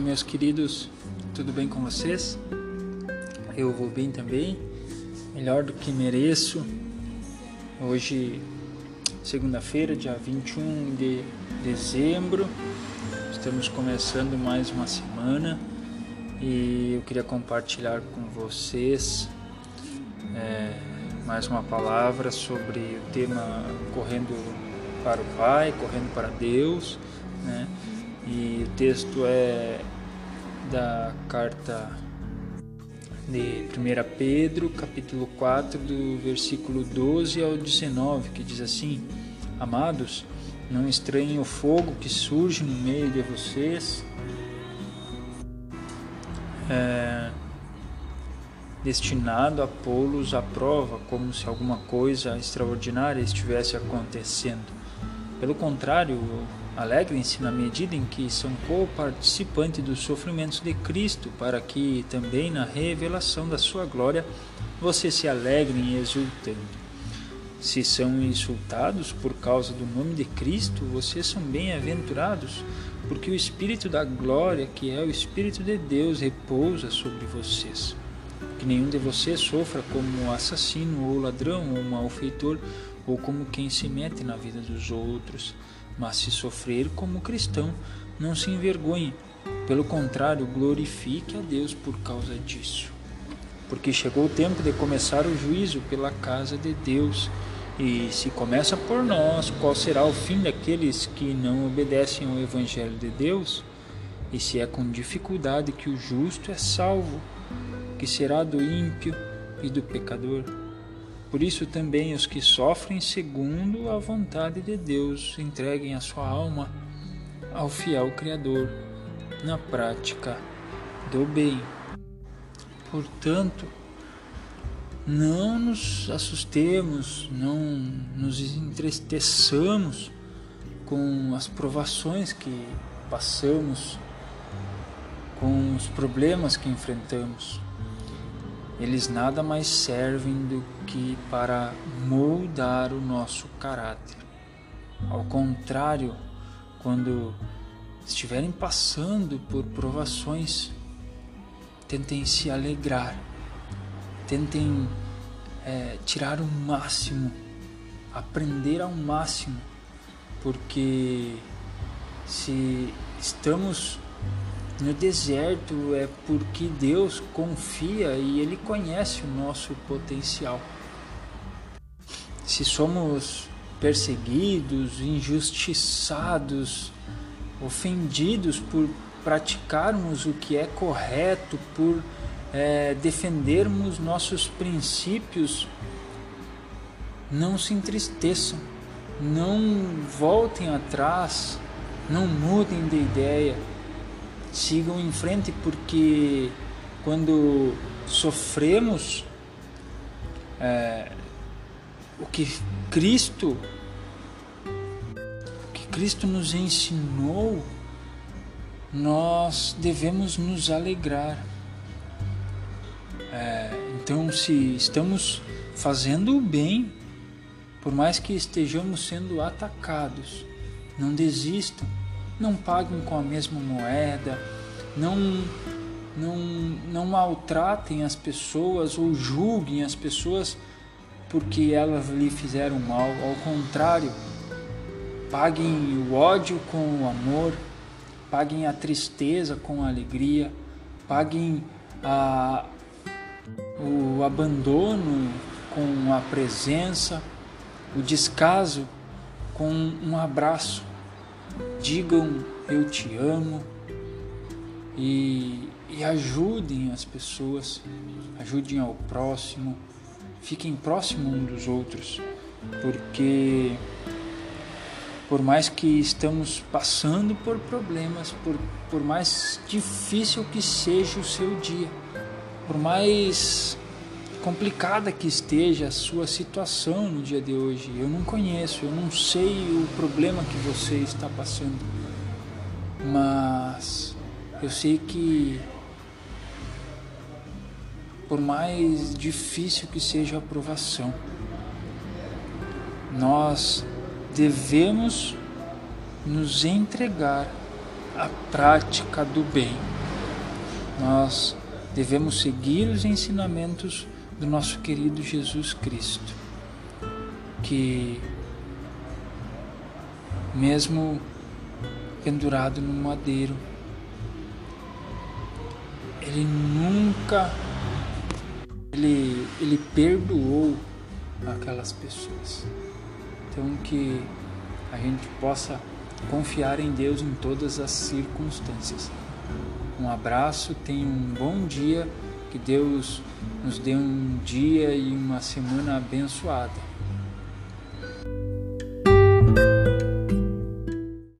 meus queridos, tudo bem com vocês? Eu vou bem também, melhor do que mereço. Hoje, segunda-feira, dia 21 de dezembro, estamos começando mais uma semana e eu queria compartilhar com vocês é, mais uma palavra sobre o tema correndo para o Pai, correndo para Deus, né? E o texto é da carta de 1 Pedro, capítulo 4, do versículo 12 ao 19, que diz assim: Amados, não estranhem o fogo que surge no meio de vocês, é, destinado a pô-los à prova, como se alguma coisa extraordinária estivesse acontecendo. Pelo contrário, alegrem-se na medida em que são co-participantes dos sofrimentos de Cristo, para que também na revelação da sua glória vocês se alegrem exultando. Se são insultados por causa do nome de Cristo, vocês são bem-aventurados, porque o Espírito da glória, que é o Espírito de Deus, repousa sobre vocês. Que nenhum de vocês sofra como assassino ou ladrão ou malfeitor ou como quem se mete na vida dos outros, mas se sofrer como cristão, não se envergonhe, pelo contrário, glorifique a Deus por causa disso. Porque chegou o tempo de começar o juízo pela casa de Deus. E se começa por nós, qual será o fim daqueles que não obedecem ao Evangelho de Deus? E se é com dificuldade que o justo é salvo, que será do ímpio e do pecador? Por isso também os que sofrem segundo a vontade de Deus entreguem a sua alma ao fiel Criador na prática do bem. Portanto, não nos assustemos, não nos entristeçamos com as provações que passamos, com os problemas que enfrentamos eles nada mais servem do que para moldar o nosso caráter. Ao contrário, quando estiverem passando por provações, tentem se alegrar, tentem é, tirar o máximo, aprender ao máximo, porque se estamos no deserto é porque Deus confia e Ele conhece o nosso potencial. Se somos perseguidos, injustiçados, ofendidos por praticarmos o que é correto, por é, defendermos nossos princípios, não se entristeçam, não voltem atrás, não mudem de ideia sigam em frente, porque quando sofremos é, o que Cristo o que Cristo nos ensinou, nós devemos nos alegrar. É, então, se estamos fazendo o bem, por mais que estejamos sendo atacados, não desistam não paguem com a mesma moeda, não, não, não maltratem as pessoas ou julguem as pessoas porque elas lhe fizeram mal. Ao contrário, paguem o ódio com o amor, paguem a tristeza com a alegria, paguem a, o abandono com a presença, o descaso com um abraço digam eu te amo. E, e ajudem as pessoas, ajudem ao próximo, fiquem próximos um dos outros, porque por mais que estamos passando por problemas, por, por mais difícil que seja o seu dia, por mais complicada que esteja a sua situação no dia de hoje. Eu não conheço, eu não sei o problema que você está passando, mas eu sei que por mais difícil que seja a aprovação, nós devemos nos entregar a prática do bem. Nós devemos seguir os ensinamentos do nosso querido Jesus Cristo, que, mesmo pendurado no madeiro, ele nunca ele, ele perdoou aquelas pessoas. Então que a gente possa confiar em Deus em todas as circunstâncias. Um abraço, tenha um bom dia, que Deus nos dê um dia e uma semana abençoada.